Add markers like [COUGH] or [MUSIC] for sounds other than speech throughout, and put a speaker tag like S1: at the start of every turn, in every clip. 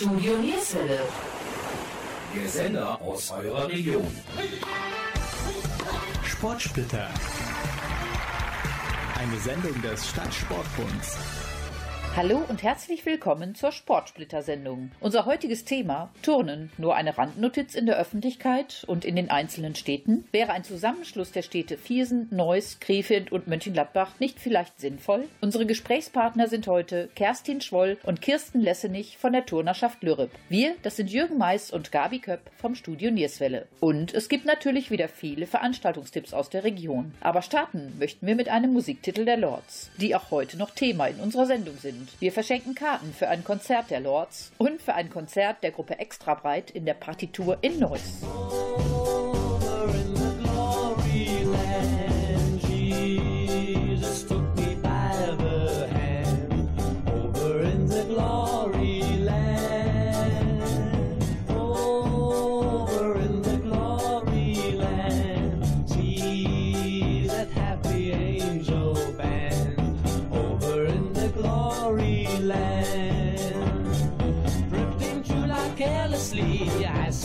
S1: Studio Nierswelle.
S2: Der Sender aus eurer Region.
S3: Sportsplitter. Eine Sendung des Stadtsportbunds.
S4: Hallo und herzlich willkommen zur Sportsplitter-Sendung. Unser heutiges Thema, Turnen, nur eine Randnotiz in der Öffentlichkeit und in den einzelnen Städten. Wäre ein Zusammenschluss der Städte Viersen, Neuss, Krefeld und Mönchengladbach nicht vielleicht sinnvoll? Unsere Gesprächspartner sind heute Kerstin Schwoll und Kirsten Lessenich von der Turnerschaft Lürrep. Wir, das sind Jürgen Mais und Gabi Köpp vom Studio Nierswelle. Und es gibt natürlich wieder viele Veranstaltungstipps aus der Region. Aber starten möchten wir mit einem Musiktitel der Lords, die auch heute noch Thema in unserer Sendung sind. Wir verschenken Karten für ein Konzert der Lords und für ein Konzert der Gruppe Extra Breit in der Partitur in Neuss.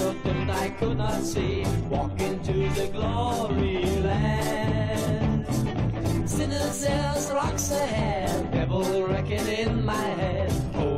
S5: I could not see, walk into the glory land. Sinners, rocks ahead, devil reckon in my head, over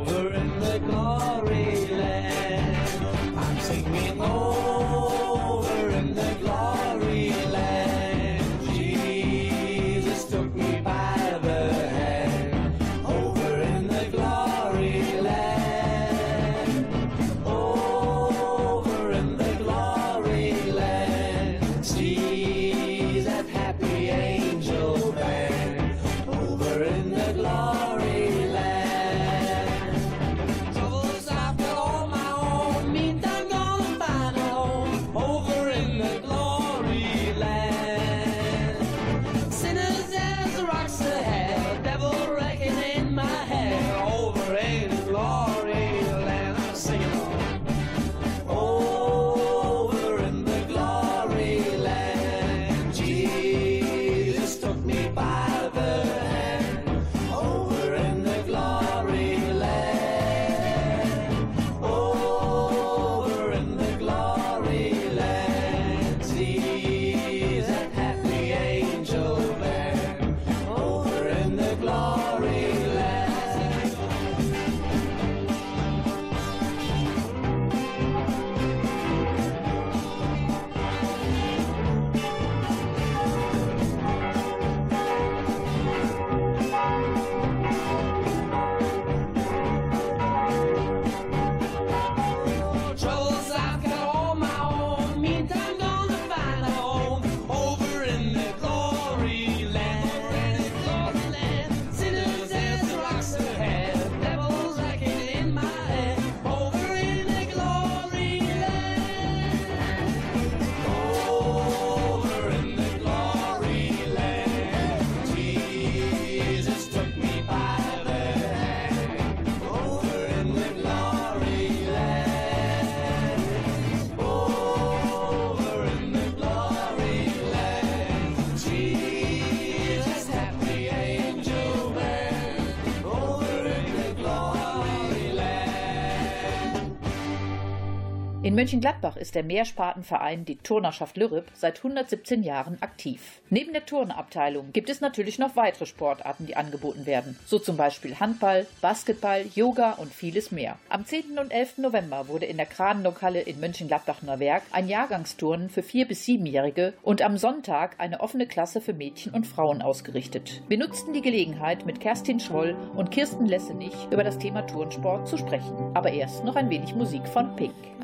S4: Mönchengladbach ist der Mehrspartenverein die Turnerschaft Lürrep seit 117 Jahren aktiv. Neben der Turnabteilung gibt es natürlich noch weitere Sportarten, die angeboten werden, so zum Beispiel Handball, Basketball, Yoga und vieles mehr. Am 10. und 11. November wurde in der Kranenlokhalle in Mönchengladbach-Neuwerk ein Jahrgangsturnen für 4- bis 7-Jährige und am Sonntag eine offene Klasse für Mädchen und Frauen ausgerichtet. Wir nutzten die Gelegenheit, mit Kerstin Schwoll und Kirsten Lessenich über das Thema Turnsport zu sprechen. Aber erst noch ein wenig Musik von Pink.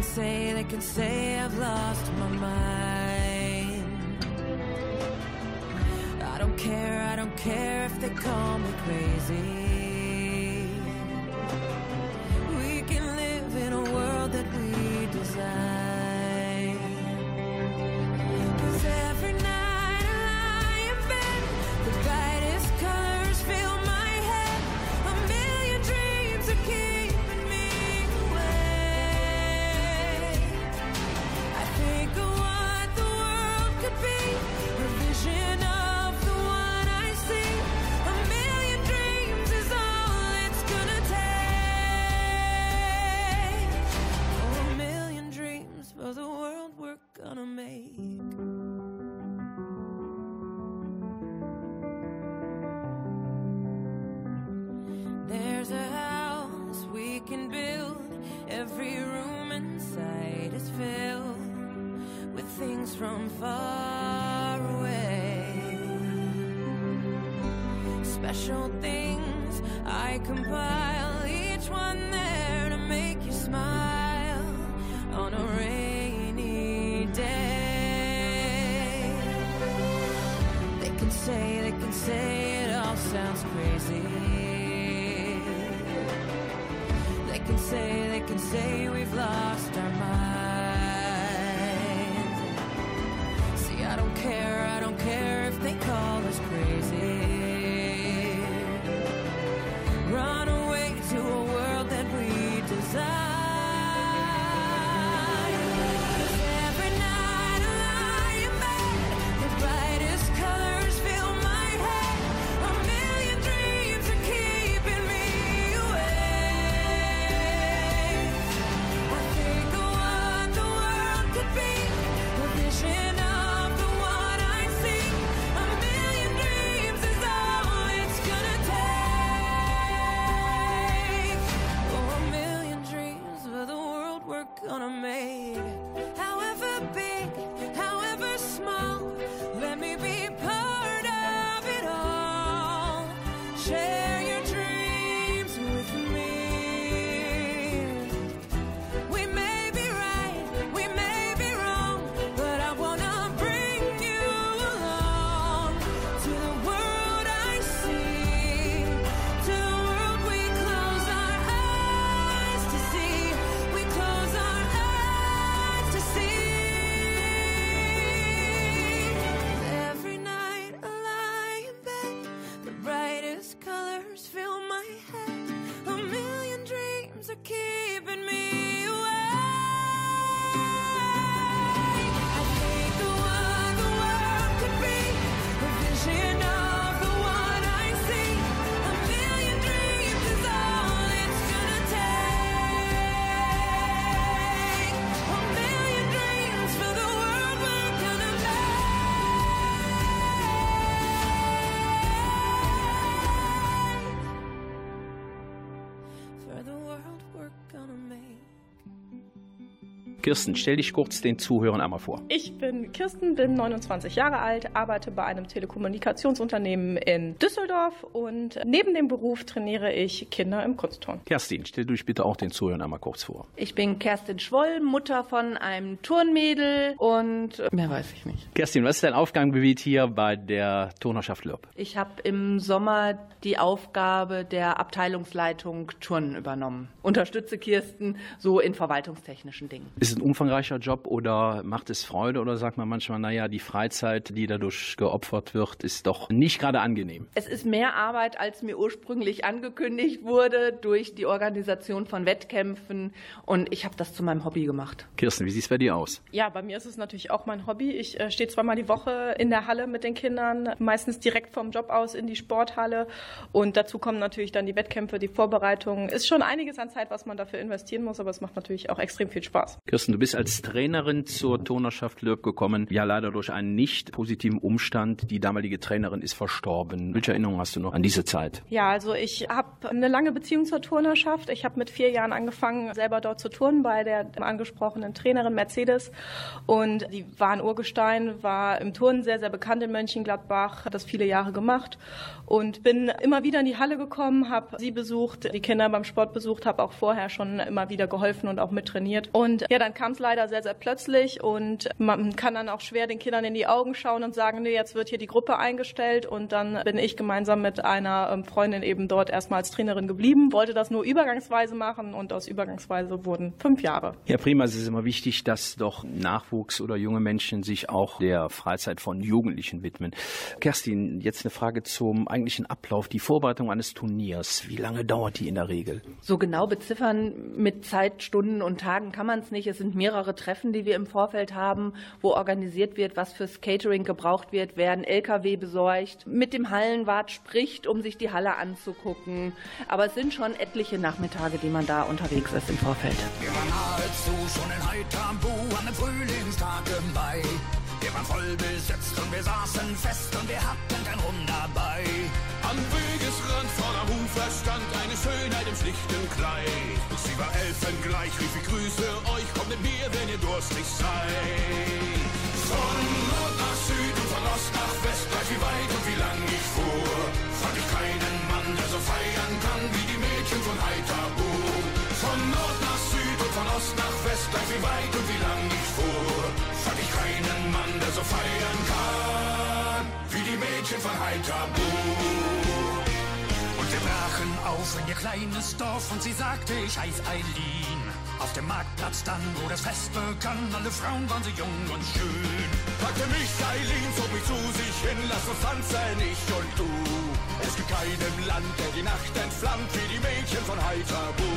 S6: Can say, they can say I've lost my mind. I don't care, I don't care if they call me crazy. Can say, they can say we've lost our minds. See, I don't care, I don't care
S2: Kirsten, stell dich kurz den Zuhörern einmal vor.
S7: Ich bin Kirsten, bin 29 Jahre alt, arbeite bei einem Telekommunikationsunternehmen in Düsseldorf und neben dem Beruf trainiere ich Kinder im Kunstturnen.
S2: Kerstin, stell dich bitte auch den Zuhörern einmal kurz vor.
S8: Ich bin Kerstin Schwoll, Mutter von einem Turnmädel und mehr weiß ich nicht.
S2: Kerstin, was ist dein Aufgabengebiet hier bei der Turnerschaft Lürb?
S8: Ich habe im Sommer die Aufgabe der Abteilungsleitung Turnen übernommen. Unterstütze Kirsten so in verwaltungstechnischen Dingen.
S2: Ist es ein umfangreicher Job oder macht es Freude oder sagt man manchmal, naja, die Freizeit, die dadurch geopfert wird, ist doch nicht gerade angenehm?
S8: Es ist mehr Arbeit, als mir ursprünglich angekündigt wurde durch die Organisation von Wettkämpfen und ich habe das zu meinem Hobby gemacht.
S2: Kirsten, wie sieht es bei dir aus?
S7: Ja, bei mir ist es natürlich auch mein Hobby. Ich äh, stehe zweimal die Woche in der Halle mit den Kindern, meistens direkt vom Job aus in die Sporthalle. Und dazu kommen natürlich dann die Wettkämpfe, die Vorbereitungen. Ist schon einiges an Zeit, was man dafür investieren muss, aber es macht natürlich auch extrem viel Spaß.
S2: Kirsten, du bist als Trainerin zur Turnerschaft Lürb gekommen, ja leider durch einen nicht positiven Umstand. Die damalige Trainerin ist verstorben. Welche Erinnerung hast du noch an diese Zeit?
S7: Ja, also ich habe eine lange Beziehung zur Turnerschaft. Ich habe mit vier Jahren angefangen, selber dort zu turnen bei der angesprochenen Trainerin Mercedes. Und die war ein Urgestein, war im Turnen sehr, sehr bekannt in Mönchengladbach, hat das viele Jahre gemacht und bin immer wieder in die Halle gekommen, habe sie besucht, die Kinder beim Sport besucht, habe auch vorher schon immer wieder geholfen und auch mittrainiert. Und ja, dann kam es leider sehr, sehr plötzlich und man kann dann auch schwer den Kindern in die Augen schauen und sagen, nee, jetzt wird hier die Gruppe eingestellt und dann bin ich gemeinsam mit einer ähm, Freundin eben dort erstmal als Trainerin geblieben, wollte das nur übergangsweise machen und aus übergangsweise wurden fünf Jahre.
S2: Ja, prima. Es ist immer wichtig, dass doch Nachwuchs oder junge Menschen sich auch der Freizeit von Jugendlichen widmen. Kerstin, jetzt eine Frage zum eigentlichen Ablauf, die Vorbereitung eines Turniers. Wie lange dauert die in der Regel?
S8: So genau beziffern mit Zeit, Stunden und Tagen kann man es nicht. Es sind mehrere Treffen, die wir im Vorfeld haben, wo organisiert wird, was fürs Catering gebraucht wird, wer ein LKW besorgt, mit dem Hallenwart spricht, um sich die Halle anzugucken. Aber es sind schon etliche Nachmittage, die man da unterwegs ist im Vorfeld.
S9: Wir waren nahezu schon in Heitambu an einem Frühlingstag im Mai. Wir waren voll besetzt und wir saßen fest und wir hatten kein Rum dabei.
S10: Am Wegesrand vor am Ufer stand eine Schönheit im schlichten Kleid. Sie war elfengleich, rief ich grüße euch, kommt mit mir, wenn ihr durstig seid. Von Nord nach Süd und von Ost nach West, gleich wie weit und wie lang ich fuhr, fand ich keinen Mann, der so feiern kann wie die Mädchen von Haithabu. Von Nord nach Süd und von Ost nach West, gleich wie weit und wie lang ich fuhr, fand ich keinen Mann, der so feiern kann wie die Mädchen von Haithabu.
S9: Brachen auf in ihr kleines Dorf und sie sagte, ich heiß Eileen. Auf dem Marktplatz dann, wo das Fest begann, alle Frauen waren so jung und schön.
S10: Packte mich Eileen, zog mich zu sich hin, lass uns tanzen, ich und du. Es gibt keinem Land, der die Nacht entflammt, wie die Mädchen von Haithabu.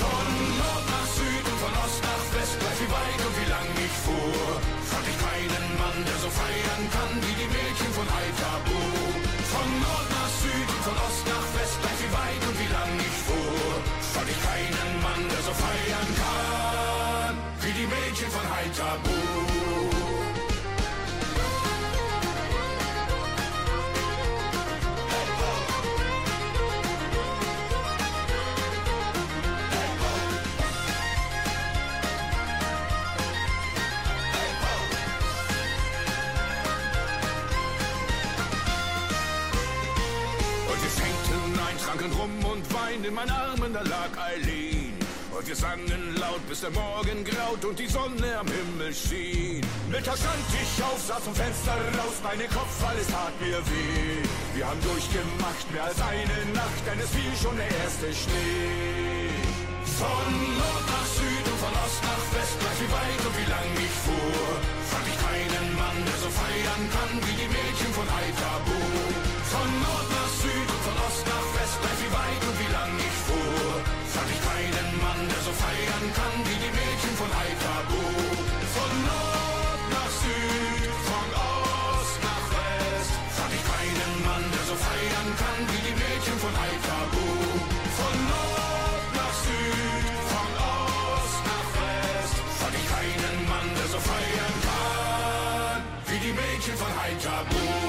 S10: Von in meinen Armen, da lag Eileen. Und wir sangen laut, bis der Morgen graut und die Sonne am Himmel schien. Mittag stand ich auf, saß vom Fenster raus, meine Kopf, alles tat mir weh. Wir haben durchgemacht, mehr als eine Nacht, denn es fiel schon der erste Schnee. Von Nord nach Süd und von Ost nach West, gleich wie weit und wie lang ich fuhr, fand ich keinen Mann, der so feiern kann wie die Mädchen die Mädchen von Haithabu.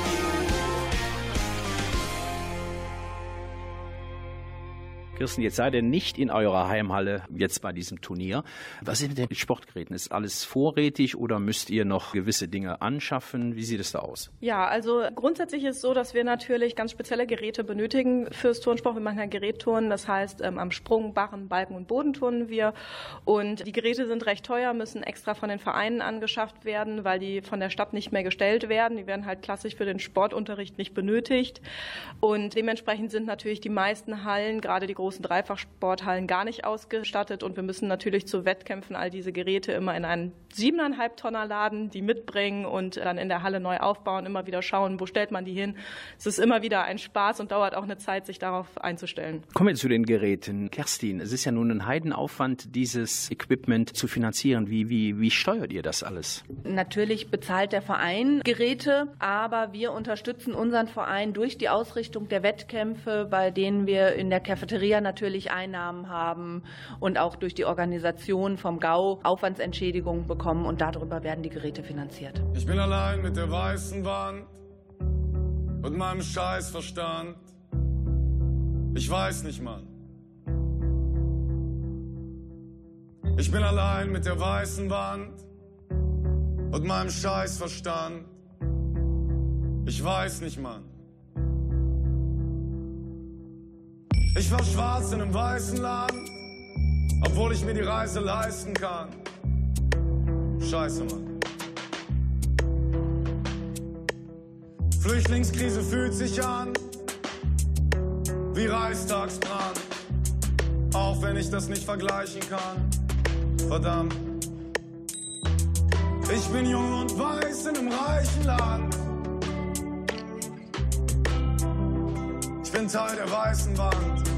S2: Kirsten, jetzt seid ihr nicht in eurer Heimhalle jetzt bei diesem Turnier. Was ist mit den Sportgeräten? Ist alles vorrätig oder müsst ihr noch gewisse Dinge anschaffen? Wie sieht es da aus?
S7: Ja, also grundsätzlich ist es so, dass wir natürlich ganz spezielle Geräte benötigen fürs Turnsport. Wir machen ja Gerätturnen, das heißt ähm, am Sprung, Barren, Balken und Boden turnen wir. Und die Geräte sind recht teuer, müssen extra von den Vereinen angeschafft werden, weil die von der Stadt nicht mehr gestellt werden. Die werden halt klassisch für den Sportunterricht nicht benötigt. Und dementsprechend sind natürlich die meisten Hallen, gerade die großen Dreifachsporthallen, gar nicht ausgestattet. Und wir müssen natürlich zu Wettkämpfen all diese Geräte immer in einen siebeneinhalb Tonner laden, die mitbringen und dann in der Halle neu aufbauen, immer wieder schauen, wo stellt man die hin. Es ist immer wieder ein Spaß und dauert auch eine Zeit, sich darauf einzustellen.
S2: Kommen wir zu den Geräten. Kerstin, es ist ja nun ein Heidenaufwand, dieses Equipment zu finanzieren. Wie, wie, wie steuert ihr das alles?
S8: Natürlich bezahlt der Verein Geräte, aber wir unterstützen unseren Verein durch die Ausrichtung der Wettkämpfe, bei denen wir in der Cafeteria natürlich Einnahmen haben und auch durch die Organisation vom GAU Aufwandsentschädigungen bekommen und darüber werden die Geräte finanziert.
S11: Ich bin allein mit der weißen Wand und meinem Scheißverstand. Ich weiß nicht, Mann. Ich bin allein mit der weißen Wand und meinem Scheißverstand. Ich weiß nicht, Mann. Ich war schwarz in einem weißen Land, obwohl ich mir die Reise leisten kann. Scheiße, Mann. Flüchtlingskrise fühlt sich an wie Reichstagsbrand. Auch wenn ich das nicht vergleichen kann. Verdammt. Ich bin jung und weiß in einem reichen Land. Bin Teil der weißen Wand.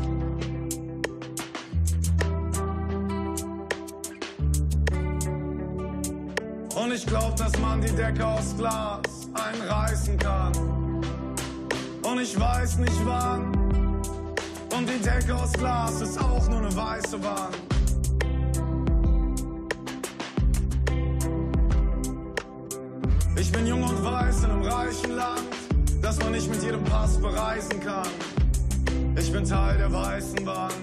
S11: Und ich glaub, dass man die Decke aus Glas einreißen kann. Und ich weiß nicht wann. Und die Decke aus Glas ist auch nur eine weiße Wand. Ich bin jung und weiß in einem reichen Land, das man nicht mit jedem Pass bereisen kann. Ich bin Teil der weißen Wand.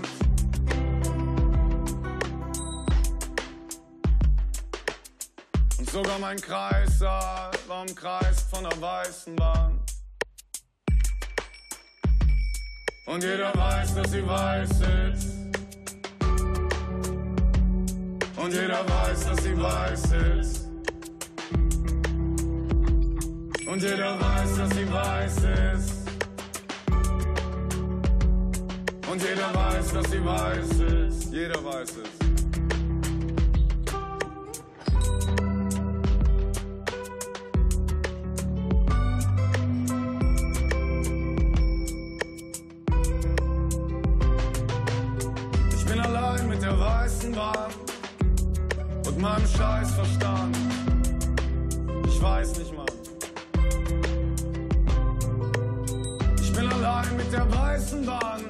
S11: Und
S12: Sogar mein Kreissaal war umkreist von der weißen Wand. Und jeder weiß, dass sie weiß ist. Und jeder weiß, dass sie weiß ist. Und jeder weiß, dass sie weiß ist. Und jeder weiß, dass sie weiß ist. Jeder weiß es. Ich bin allein mit der weißen Wand und meinem Scheißverstand. Ich weiß nicht mal. Ich bin allein mit der weißen und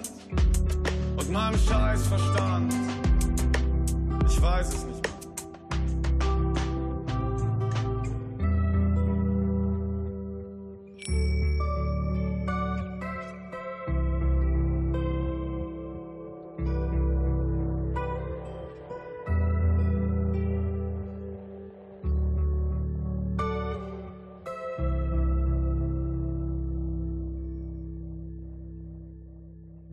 S12: meinem Scheißverstand. Ich weiß es nicht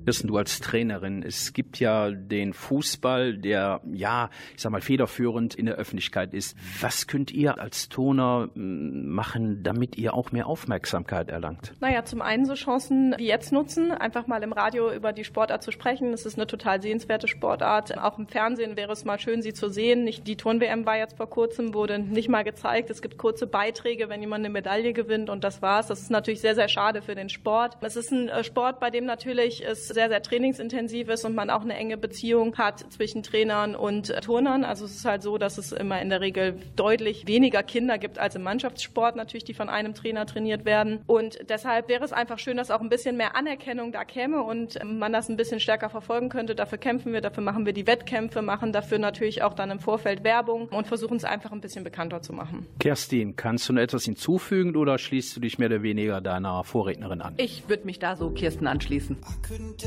S2: Kirsten, du als Trainerin, es gibt ja den Fußball, der ja, ich sag mal, federführend in der Öffentlichkeit ist. Was könnt ihr als Turner m, machen, damit ihr auch mehr Aufmerksamkeit erlangt?
S7: Naja, zum einen so Chancen wie jetzt nutzen, einfach mal im Radio über die Sportart zu sprechen. Es ist eine total sehenswerte Sportart. Auch im Fernsehen wäre es mal schön, sie zu sehen. Nicht die Turn-WM war jetzt vor kurzem, wurde nicht mal gezeigt. Es gibt kurze Beiträge, wenn jemand eine Medaille gewinnt und das war's. Das ist natürlich sehr, sehr schade für den Sport. Es ist ein äh, Sport, bei dem natürlich es sehr, sehr trainingsintensiv ist und man auch eine enge Beziehung hat zwischen Trainern und Turnern. Also es ist halt so, dass es immer in der Regel deutlich weniger Kinder gibt als im Mannschaftssport natürlich, die von einem Trainer trainiert werden. Und deshalb wäre es einfach schön, dass auch ein bisschen mehr Anerkennung da käme und man das ein bisschen stärker verfolgen könnte. Dafür kämpfen wir, dafür machen wir die Wettkämpfe, machen dafür natürlich auch dann im Vorfeld Werbung und versuchen es einfach ein bisschen bekannter zu machen.
S2: Kerstin, kannst du noch etwas hinzufügen oder schließt du dich mehr oder weniger deiner Vorrednerin an?
S8: Ich würde mich da so Kirsten anschließen.
S13: I couldn't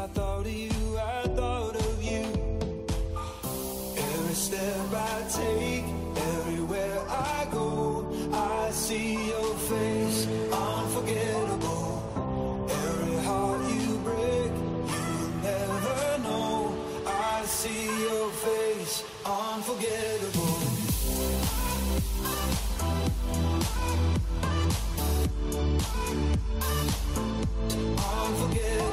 S13: I thought of you, I thought of you. Every step I take, everywhere I go, I see your face, unforgettable. Every heart you break, you'll never know. I see your face. Unforgettable. Unforgettable.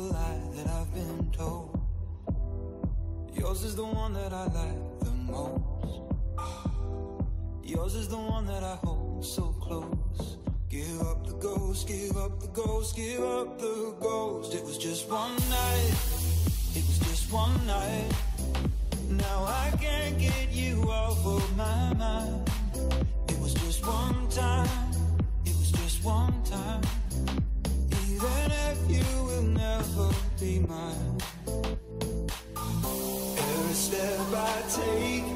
S13: Lie that I've been told, yours is the one that I like the most. Yours is the one that I hold so close. Give up the ghost, give up the ghost, give up the ghost. It was just one night, it was just one night. Now I can't get you off of my mind. It was just one time, it was just one time. Every step I take,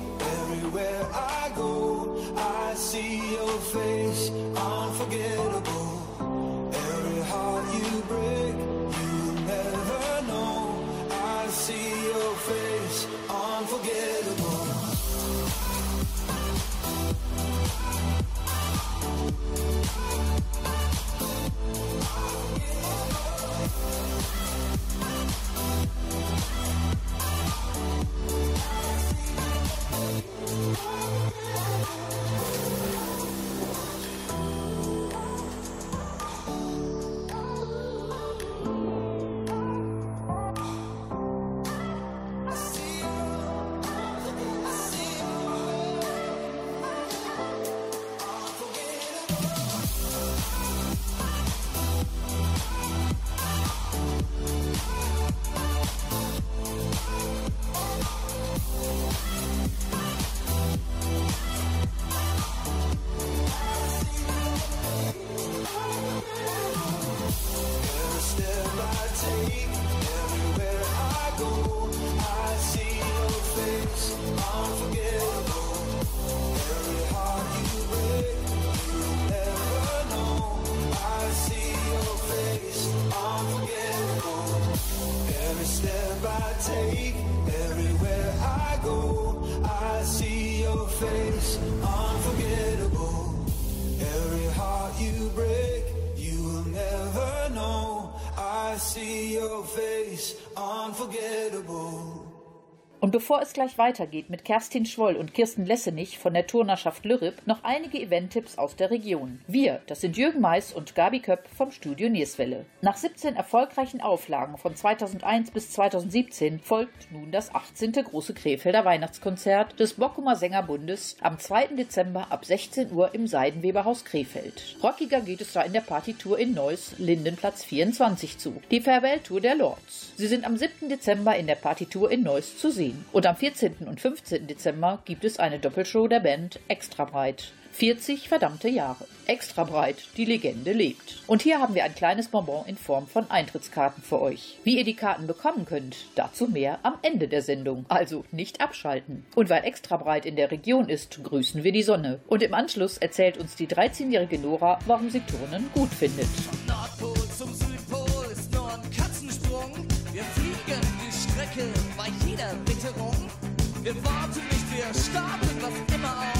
S13: I take, everywhere I go, I see your face, unforgettable. Every heart you break, you will never know. I see your face, unforgettable.
S4: Und bevor es gleich weitergeht mit Kerstin Schwoll und Kirsten Lessenich von der Turnerschaft Lürrip, noch einige Eventtipps aus der Region. Wir, das sind Jürgen Mais und Gabi Köpp vom Studio Nierswelle. Nach 17 erfolgreichen Auflagen von 2001 bis 2017 folgt nun das 18. große Krefelder Weihnachtskonzert des Bockumer Sängerbundes am 2. Dezember ab 16 Uhr im Seidenweberhaus Krefeld. Rockiger geht es da in der Partitur in Neuss, Lindenplatz 24 zu. Die Farewell-Tour der Lords. Sie sind am 7. Dezember in der Partitur in Neuss zu sehen. Und am 14. und 15. Dezember gibt es eine Doppelshow der Band Extra Breit. 40 verdammte Jahre. Extra breit, die Legende lebt. Und hier haben wir ein kleines Bonbon in Form von Eintrittskarten für euch. Wie ihr die Karten bekommen könnt, dazu mehr am Ende der Sendung. Also nicht abschalten. Und weil Extra breit in der Region ist, grüßen wir die Sonne. Und im Anschluss erzählt uns die 13-jährige Nora, warum sie Turnen gut findet.
S6: Nordpol jeder Witterung. Wir warten nicht, wir starten, was immer auch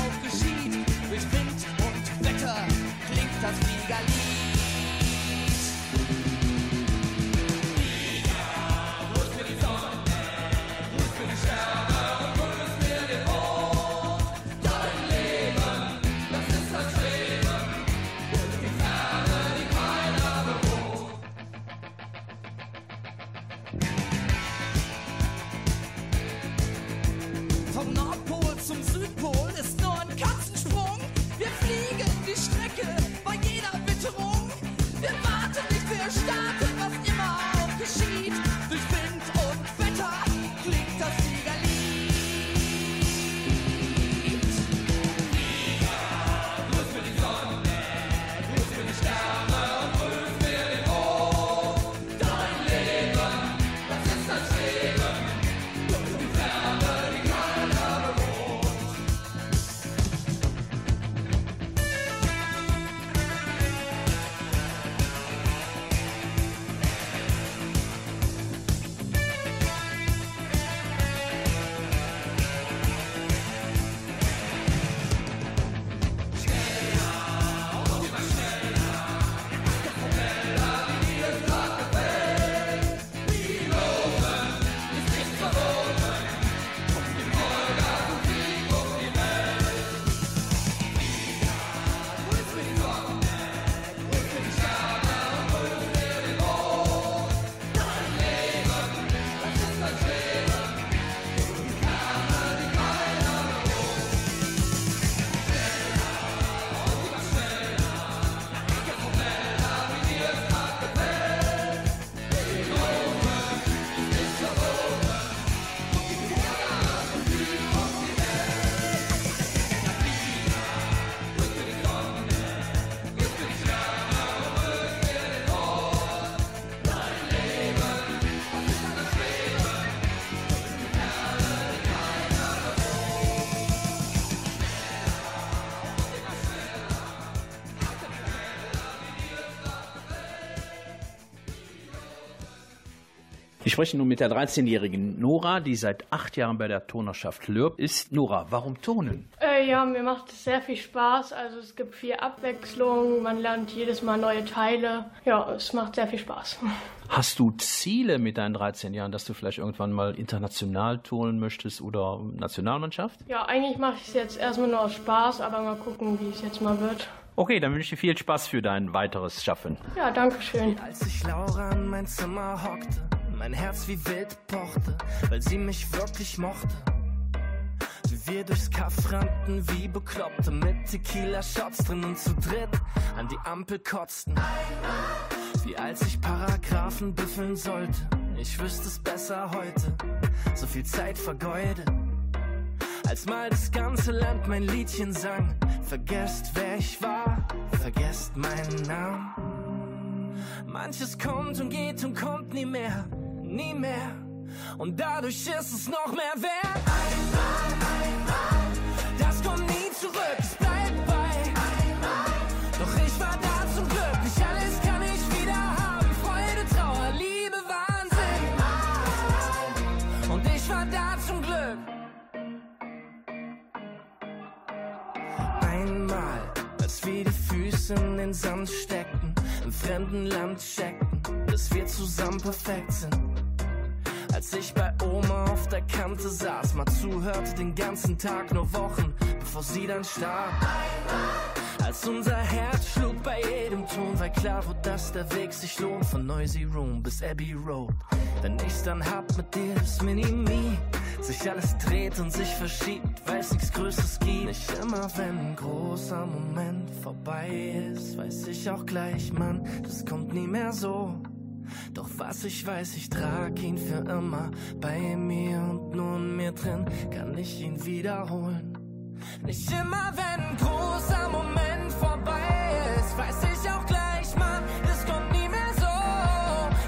S2: spreche nun mit der 13-jährigen Nora, die seit acht Jahren bei der Turnerschaft Lürb ist. Nora, warum Turnen?
S14: Äh, ja, mir macht es sehr viel Spaß. Also es gibt viel Abwechslung, man lernt jedes Mal neue Teile. Ja, es macht sehr viel Spaß. [LAUGHS]
S2: Hast du Ziele mit deinen 13 Jahren, dass du vielleicht irgendwann mal international turnen möchtest oder Nationalmannschaft?
S14: Ja, eigentlich mache ich es jetzt erstmal nur aus Spaß, aber mal gucken, wie es jetzt mal wird.
S2: Okay, dann wünsche ich dir viel Spaß für dein weiteres Schaffen.
S14: Ja, danke schön.
S6: Als ich Laura in mein Zimmer hockte, mein Herz wie wild pochte, weil sie mich wirklich mochte. Wie wir durchs Kaff rannten wie Bekloppte mit Tequila-Shots drin und zu dritt an die Ampel kotzten. Wie als ich Paragraphen büffeln sollte, ich wüsste es besser heute, so viel Zeit vergeudet. Als mal das ganze Land mein Liedchen sang, vergesst wer ich war, vergesst meinen Namen. Manches kommt und geht und kommt nie mehr, nie mehr. Und dadurch ist es noch mehr wert. Einmal, einmal, das kommt nie zurück, es bleibt bei. Einmal, doch ich war da zum Glück, nicht alles kann ich wieder haben. Freude, Trauer, Liebe, Wahnsinn. Einmal, und ich war da zum Glück. Einmal, als wir die Füße in den Sand steckten, im fremden Land checkten, dass wir zusammen perfekt sind als ich bei Oma auf der Kante saß, mal zuhörte den ganzen Tag, nur Wochen, bevor sie dann starb. Als unser Herz schlug bei jedem Ton, weil klar wurde, dass der Weg sich lohnt, von Noisy Room bis Abbey Road. Wenn ich's dann hab mit dir, das Mini-Me, sich alles dreht und sich verschiebt, weil's nichts Größeres gibt. Nicht immer, wenn ein großer Moment vorbei ist, weiß ich auch gleich, Mann, das kommt nie mehr so. Doch was ich weiß, ich trag ihn für immer bei mir und nur in mir drin kann ich ihn wiederholen. Nicht immer, wenn ein großer Moment vorbei ist, weiß ich auch gleich, Mann, das kommt nie mehr so.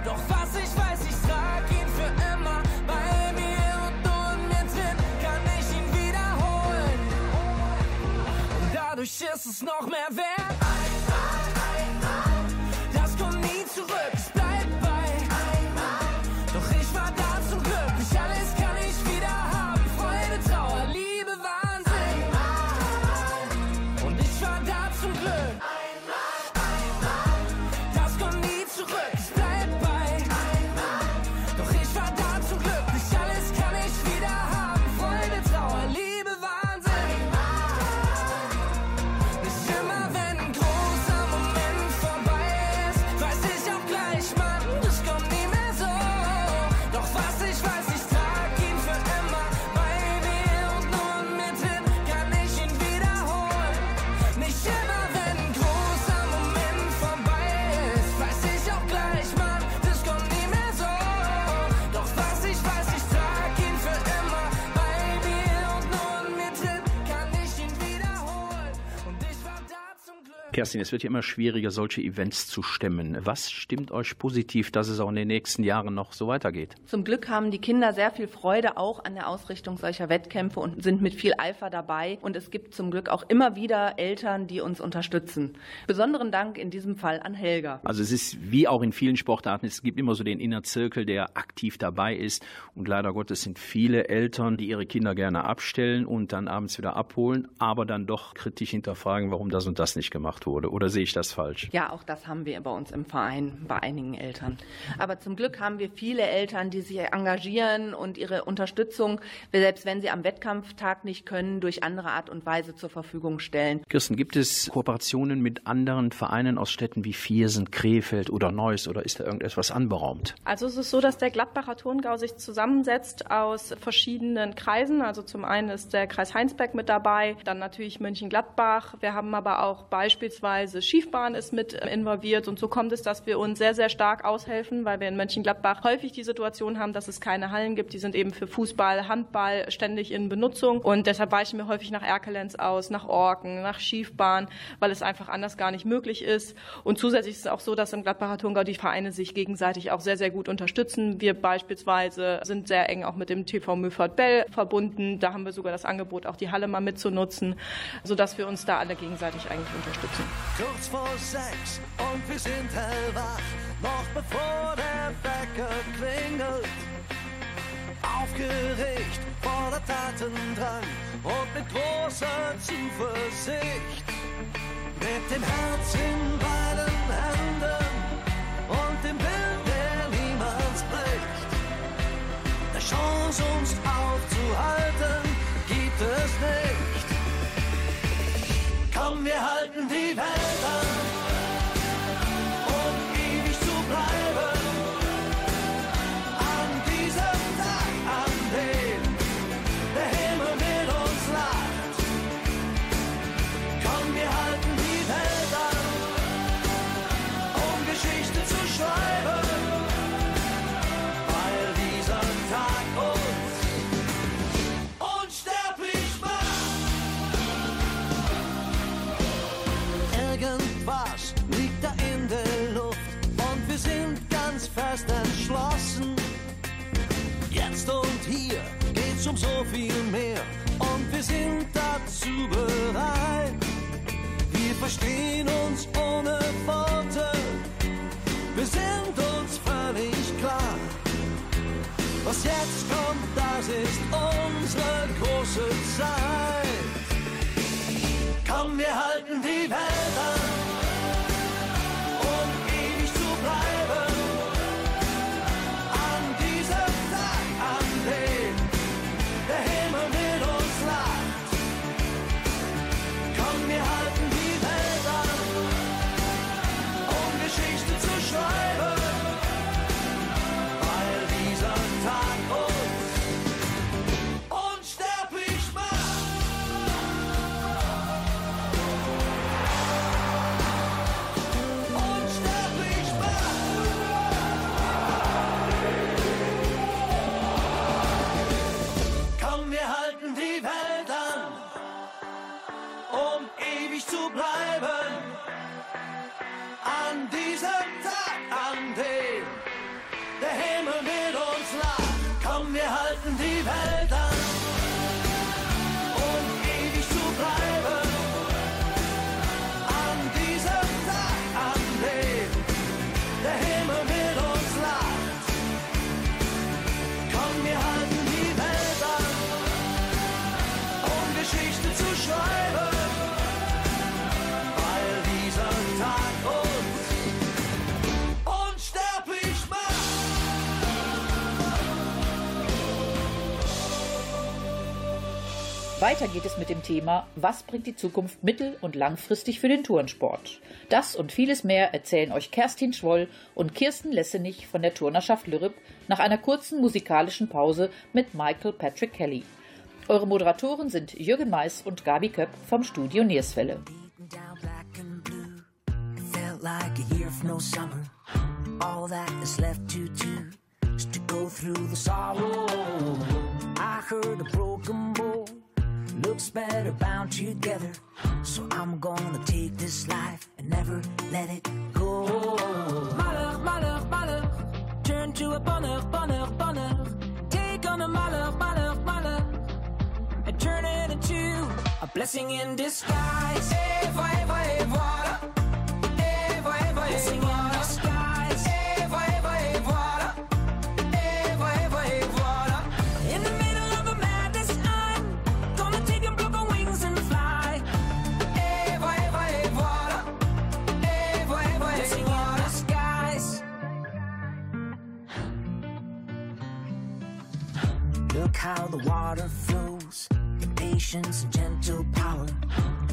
S6: Doch was ich weiß, ich trag ihn für immer bei mir und nur in mir drin kann ich ihn wiederholen. Und dadurch ist es noch mehr wert.
S2: Kerstin, es wird ja immer schwieriger, solche Events zu stemmen. Was stimmt euch positiv, dass es auch in den nächsten Jahren noch so weitergeht?
S8: Zum Glück haben die Kinder sehr viel Freude auch an der Ausrichtung solcher Wettkämpfe und sind mit viel Eifer dabei. Und es gibt zum Glück auch immer wieder Eltern, die uns unterstützen. Besonderen Dank in diesem Fall an Helga.
S2: Also es ist wie auch in vielen Sportarten, es gibt immer so den Inner Zirkel, der aktiv dabei ist. Und leider Gottes sind viele Eltern, die ihre Kinder gerne abstellen und dann abends wieder abholen, aber dann doch kritisch hinterfragen, warum das und das nicht gemacht wurde. Oder sehe ich das falsch?
S8: Ja, auch das haben wir bei uns im Verein, bei einigen Eltern. Aber zum Glück haben wir viele Eltern, die sich engagieren und ihre Unterstützung, selbst wenn sie am Wettkampftag nicht können, durch andere Art und Weise zur Verfügung stellen.
S2: Kirsten, gibt es Kooperationen mit anderen Vereinen aus Städten wie Viersen, Krefeld oder Neuss oder ist da irgendetwas anberaumt?
S7: Also es ist so, dass der Gladbacher Turngau sich zusammensetzt aus verschiedenen Kreisen. Also zum einen ist der Kreis Heinsberg mit dabei, dann natürlich Mönchengladbach. Wir haben aber auch beispielsweise Schiefbahn ist mit involviert und so kommt es, dass wir uns sehr, sehr stark aushelfen, weil wir in Mönchengladbach häufig die Situation haben, dass es keine Hallen gibt. Die sind eben für Fußball, Handball ständig in Benutzung und deshalb weichen wir häufig nach Erkelenz aus, nach Orken, nach Schiefbahn, weil es einfach anders gar nicht möglich ist. Und zusätzlich ist es auch so, dass im Gladbacher Turngau die Vereine sich gegenseitig auch sehr, sehr gut unterstützen. Wir beispielsweise sind sehr eng auch mit dem TV Müffert-Bell verbunden. Da haben wir sogar das Angebot, auch die Halle mal mitzunutzen, sodass wir uns da alle gegenseitig eigentlich unterstützen.
S15: Kurz vor sechs und wir sind hellwach, noch bevor der Wecker klingelt. Aufgeregt, voller Tatendrang und mit großer Zuversicht. Mit dem Herz in beiden Händen und dem Willen, der niemals bricht. Eine Chance, uns aufzuhalten, gibt es nicht. Komm, wir halten die Welt an, um so viel mehr und wir sind dazu bereit. Wir verstehen uns ohne Worte, wir sind uns völlig klar. Was jetzt kommt, das ist unsere große Zeit. Komm, wir halten die Welt an,
S4: Weiter geht es mit dem Thema Was bringt die Zukunft mittel- und langfristig für den Turnsport? Das und vieles mehr erzählen euch Kerstin Schwoll und Kirsten Lessenich von der Turnerschaft Lürrep nach einer kurzen musikalischen Pause mit Michael Patrick Kelly. Eure Moderatoren sind Jürgen Mais und Gabi Köpp vom Studio Nierswelle.
S6: I heard a broken bowl looks better bound together. So I'm gonna take this life and never let it go.
S16: Malheur, malheur, malheur. Turn to a bonheur, bonheur, bonheur. Take on a malheur, malheur, malheur. And turn it into a blessing in disguise. Et voilà, et voilà.
S6: Look how the water flows, in patience and gentle power,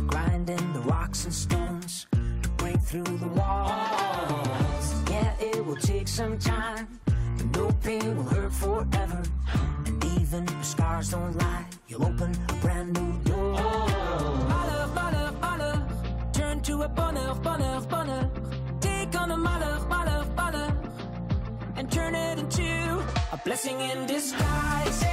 S6: grinding the rocks and stones to break through the walls. Yeah, it will take some time, but no pain will hurt forever. And even if scars don't lie, you'll open a brand new door.
S16: Malheur, malheur, malheur. Turn to a bonheur, bonheur, bonheur. Take on a malheur, malheur, malheur. And turn it into a blessing in disguise.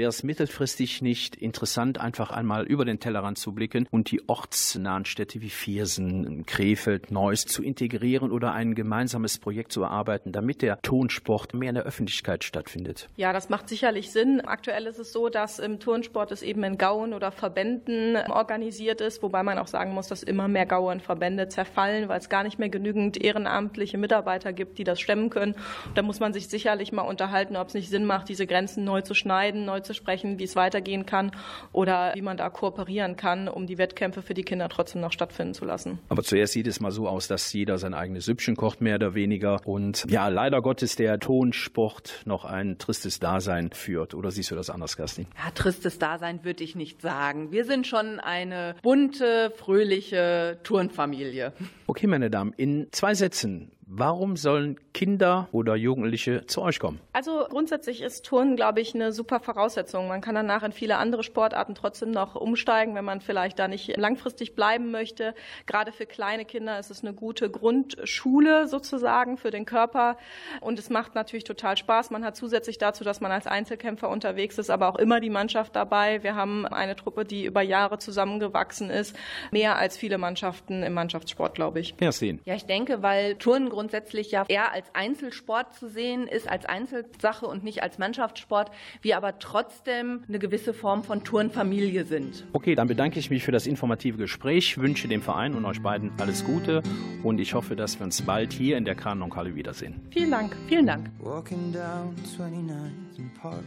S2: Wäre es mittelfristig nicht interessant, einfach einmal über den Tellerrand zu blicken und die ortsnahen Städte wie Viersen, Krefeld, Neuss zu integrieren oder ein gemeinsames Projekt zu erarbeiten, damit der Tonsport mehr in der Öffentlichkeit stattfindet?
S7: Ja, das macht sicherlich Sinn. Aktuell ist es so, dass im Turnsport es eben in Gauen oder Verbänden organisiert ist, wobei man auch sagen muss, dass immer mehr Gauen Verbände zerfallen, weil es gar nicht mehr genügend ehrenamtliche Mitarbeiter gibt, die das stemmen können. Da muss man sich sicherlich mal unterhalten, ob es nicht Sinn macht, diese Grenzen neu zu schneiden, neu zu sprechen, wie es weitergehen kann oder wie man da kooperieren kann, um die Wettkämpfe für die Kinder trotzdem noch stattfinden zu lassen.
S2: Aber zuerst sieht es mal so aus, dass jeder sein eigenes Süppchen kocht, mehr oder weniger. Und ja, leider Gottes der Tonsport noch ein tristes Dasein führt. Oder siehst du das anders, Kerstin?
S8: Ja, tristes Dasein würde ich nicht sagen. Wir sind schon eine bunte, fröhliche Turnfamilie.
S2: Okay, meine Damen, in zwei Sätzen Warum sollen Kinder oder Jugendliche zu euch kommen?
S7: Also grundsätzlich ist Turnen, glaube ich, eine super Voraussetzung. Man kann danach in viele andere Sportarten trotzdem noch umsteigen, wenn man vielleicht da nicht langfristig bleiben möchte. Gerade für kleine Kinder ist es eine gute Grundschule sozusagen für den Körper. Und es macht natürlich total Spaß. Man hat zusätzlich dazu, dass man als Einzelkämpfer unterwegs ist, aber auch immer die Mannschaft dabei. Wir haben eine Truppe, die über Jahre zusammengewachsen ist. Mehr als viele Mannschaften im Mannschaftssport, glaube ich.
S2: Kerstin.
S8: Ja, ich denke, weil Turnen grundsätzlich ja eher als Einzelsport zu sehen ist, als Einzelsache und nicht als Mannschaftssport, wir aber trotzdem eine gewisse Form von Turnfamilie sind.
S2: Okay, dann bedanke ich mich für das informative Gespräch, wünsche dem Verein und euch beiden alles Gute und ich hoffe, dass wir uns bald hier in der Kranenhalle wiedersehen.
S7: Vielen Dank.
S8: Vielen Dank.
S13: Walking down 29th and Park.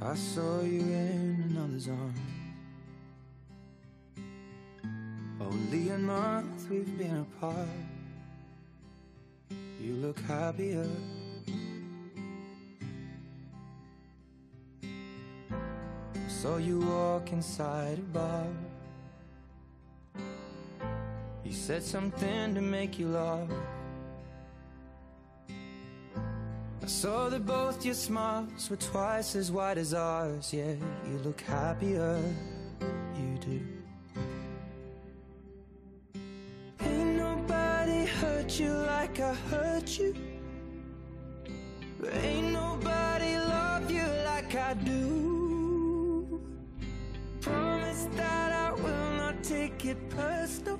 S13: I saw you in another's arm. Only a month we've been apart. You look happier. Saw you walk inside a bar. You said something to make you laugh. I saw that both your smiles were twice as wide as ours. Yeah, you look happier, you do. You like I hurt you. Ain't nobody love you like I do. Promise that I will not take it personal,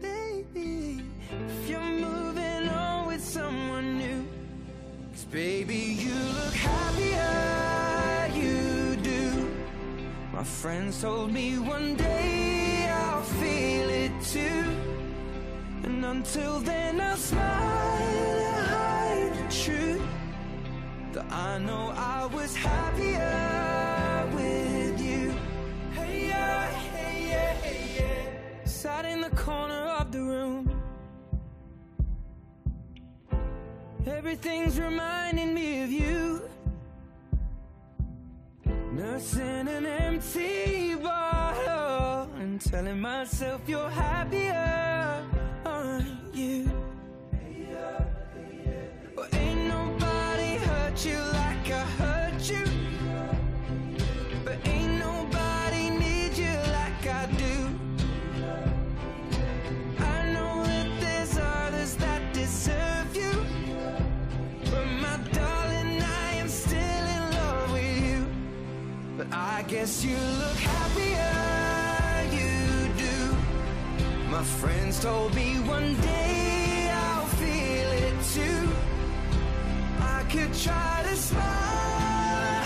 S13: baby. If you're moving on with someone new. Cause baby, you look happier, you do. My friends told me one day I'll feel it too. Until then, I'll smile and hide the truth. That I know I was happier with you. Hey, yeah, hey, yeah, hey, yeah. Sat in the corner of the room. Everything's reminding me of you. Nursing an empty bottle and telling myself you're happier, guess you look happier, you do. My friends told me one day I'll feel it too. I could try to smile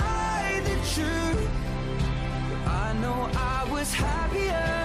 S13: hide the truth. But I know I was happier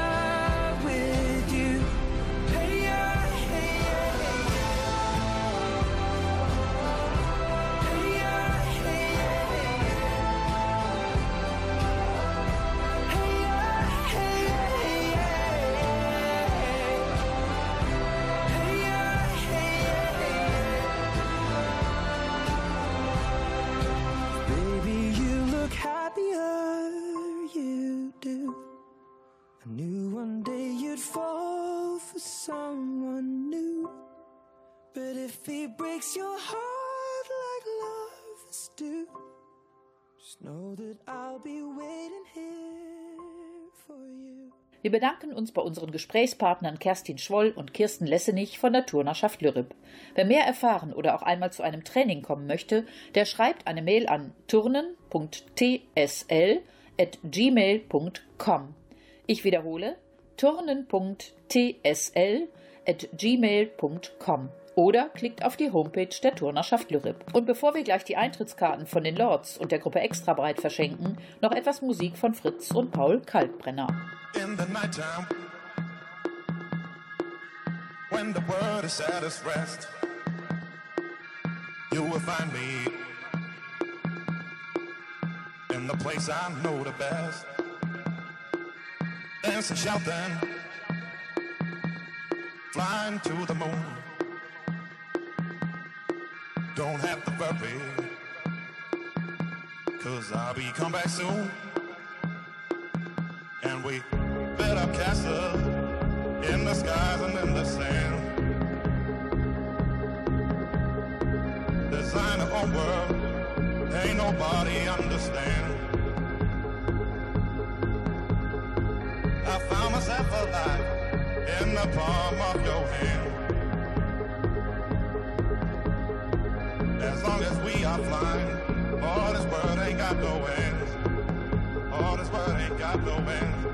S13: if he breaks your heart like lovers do, just know that I'll be waiting here for you.
S4: Wir bedanken uns bei unseren Gesprächspartnern Kerstin Schwoll und Kirsten Lessenich von der Turnerschaft Lürrip. Wer mehr erfahren oder auch einmal zu einem Training kommen möchte, der schreibt eine Mail an turnen.tsl@gmail.com. Ich wiederhole turnen.tsl@gmail.com oder klickt auf die Homepage der Turnerschaft Lürrip. Und bevor wir gleich die Eintrittskarten von den Lords und der Gruppe Extrabreit verschenken, noch etwas Musik von Fritz und Paul Kalkbrenner.
S17: in the nighttime when the world is at its rest you will find me in the place i know the best dancing shouting flying to the moon don't have to worry cause i'll be come back soon and we built up castles in the skies and in the sand. Design a own world, ain't nobody understand. I found myself alive in the palm of your hand. Got no ends.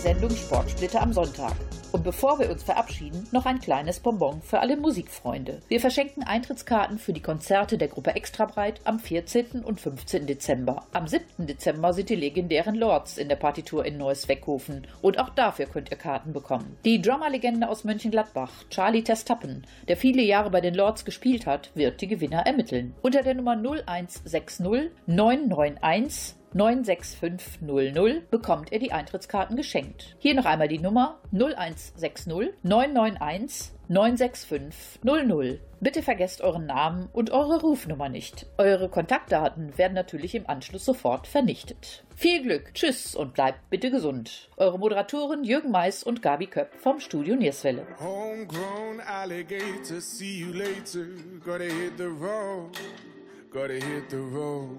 S4: Sendung Sportsplitter am Sonntag. Und bevor wir uns verabschieden, noch ein kleines Bonbon für alle Musikfreunde. Wir verschenken Eintrittskarten für die Konzerte der Gruppe Extrabreit am 14. und 15. Dezember. Am 7. Dezember sind die legendären Lords in der Partitur in Neuss Weckhofen. Und auch dafür könnt ihr Karten bekommen. Die Drummerlegende aus Mönchengladbach, Charlie Testappen, der viele Jahre bei den Lords gespielt hat, wird die Gewinner ermitteln. Unter der Nummer 0160 991 96500 bekommt ihr die Eintrittskarten geschenkt. Hier noch einmal die Nummer 0160 991 96500. Bitte vergesst euren Namen und eure Rufnummer nicht. Eure Kontaktdaten werden natürlich im Anschluss sofort vernichtet. Viel Glück, tschüss und bleibt bitte gesund. Eure Moderatoren Jürgen Mais und Gabi Köpp vom Studio Nierswelle.
S12: Homegrown alligator, see you later. Gotta hit the road, gotta hit the road.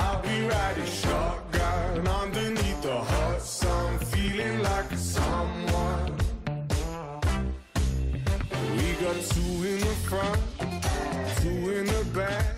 S12: I'll be riding shotgun underneath the hot sun, feeling like someone. We got two in the front, two in the back,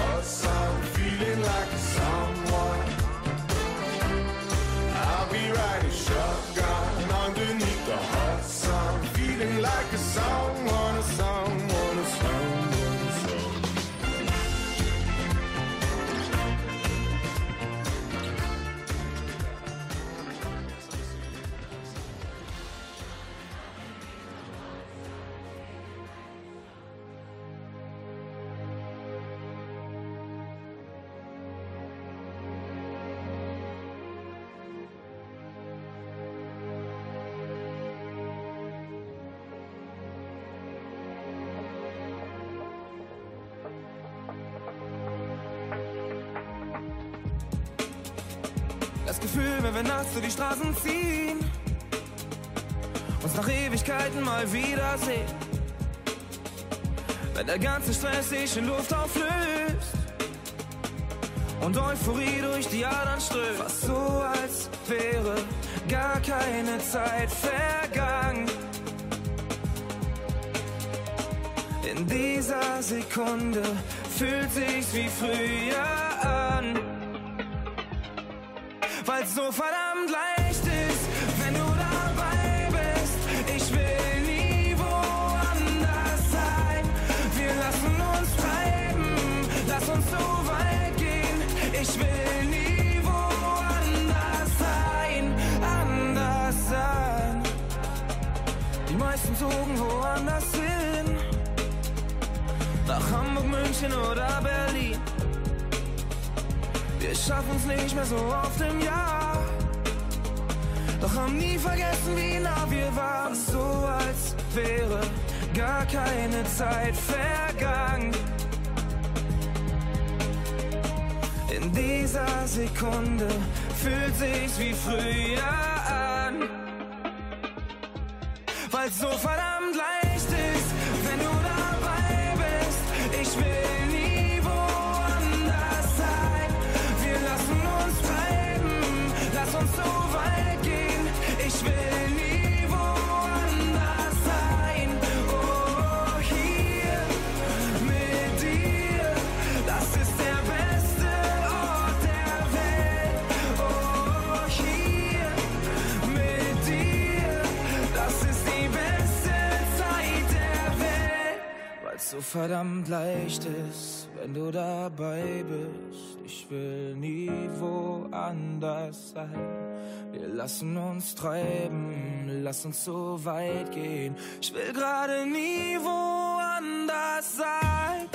S12: underneath the hot sun, feeling like a someone,
S6: Gefühl, wenn wir nachts durch die Straßen ziehen, uns nach Ewigkeiten mal wiedersehen. Wenn der ganze Stress sich in Luft auflöst und Euphorie durch die Adern strömt. Fast so, als wäre gar keine Zeit vergangen. In dieser Sekunde fühlt sich's wie früher So verdammt leicht ist, wenn du dabei bist. Ich will nie woanders sein. Wir lassen uns treiben, lass uns so weit gehen. Ich will nie woanders sein, anders sein. Die meisten zogen woanders hin. Nach Hamburg, München oder Berlin. Wir schaffen's nicht mehr so oft im Jahr. Doch haben nie vergessen, wie nah wir waren. So als wäre gar keine Zeit vergangen. In dieser Sekunde fühlt sich's wie früher an. Weil's so verdammt leicht ist, wenn du dabei bist. Ich will nie woanders sein. Wir lassen uns treiben, lass uns so so verdammt leicht ist, wenn du dabei bist. Ich will nie woanders sein. Wir lassen uns treiben, lass uns so weit gehen. Ich will gerade nie woanders sein.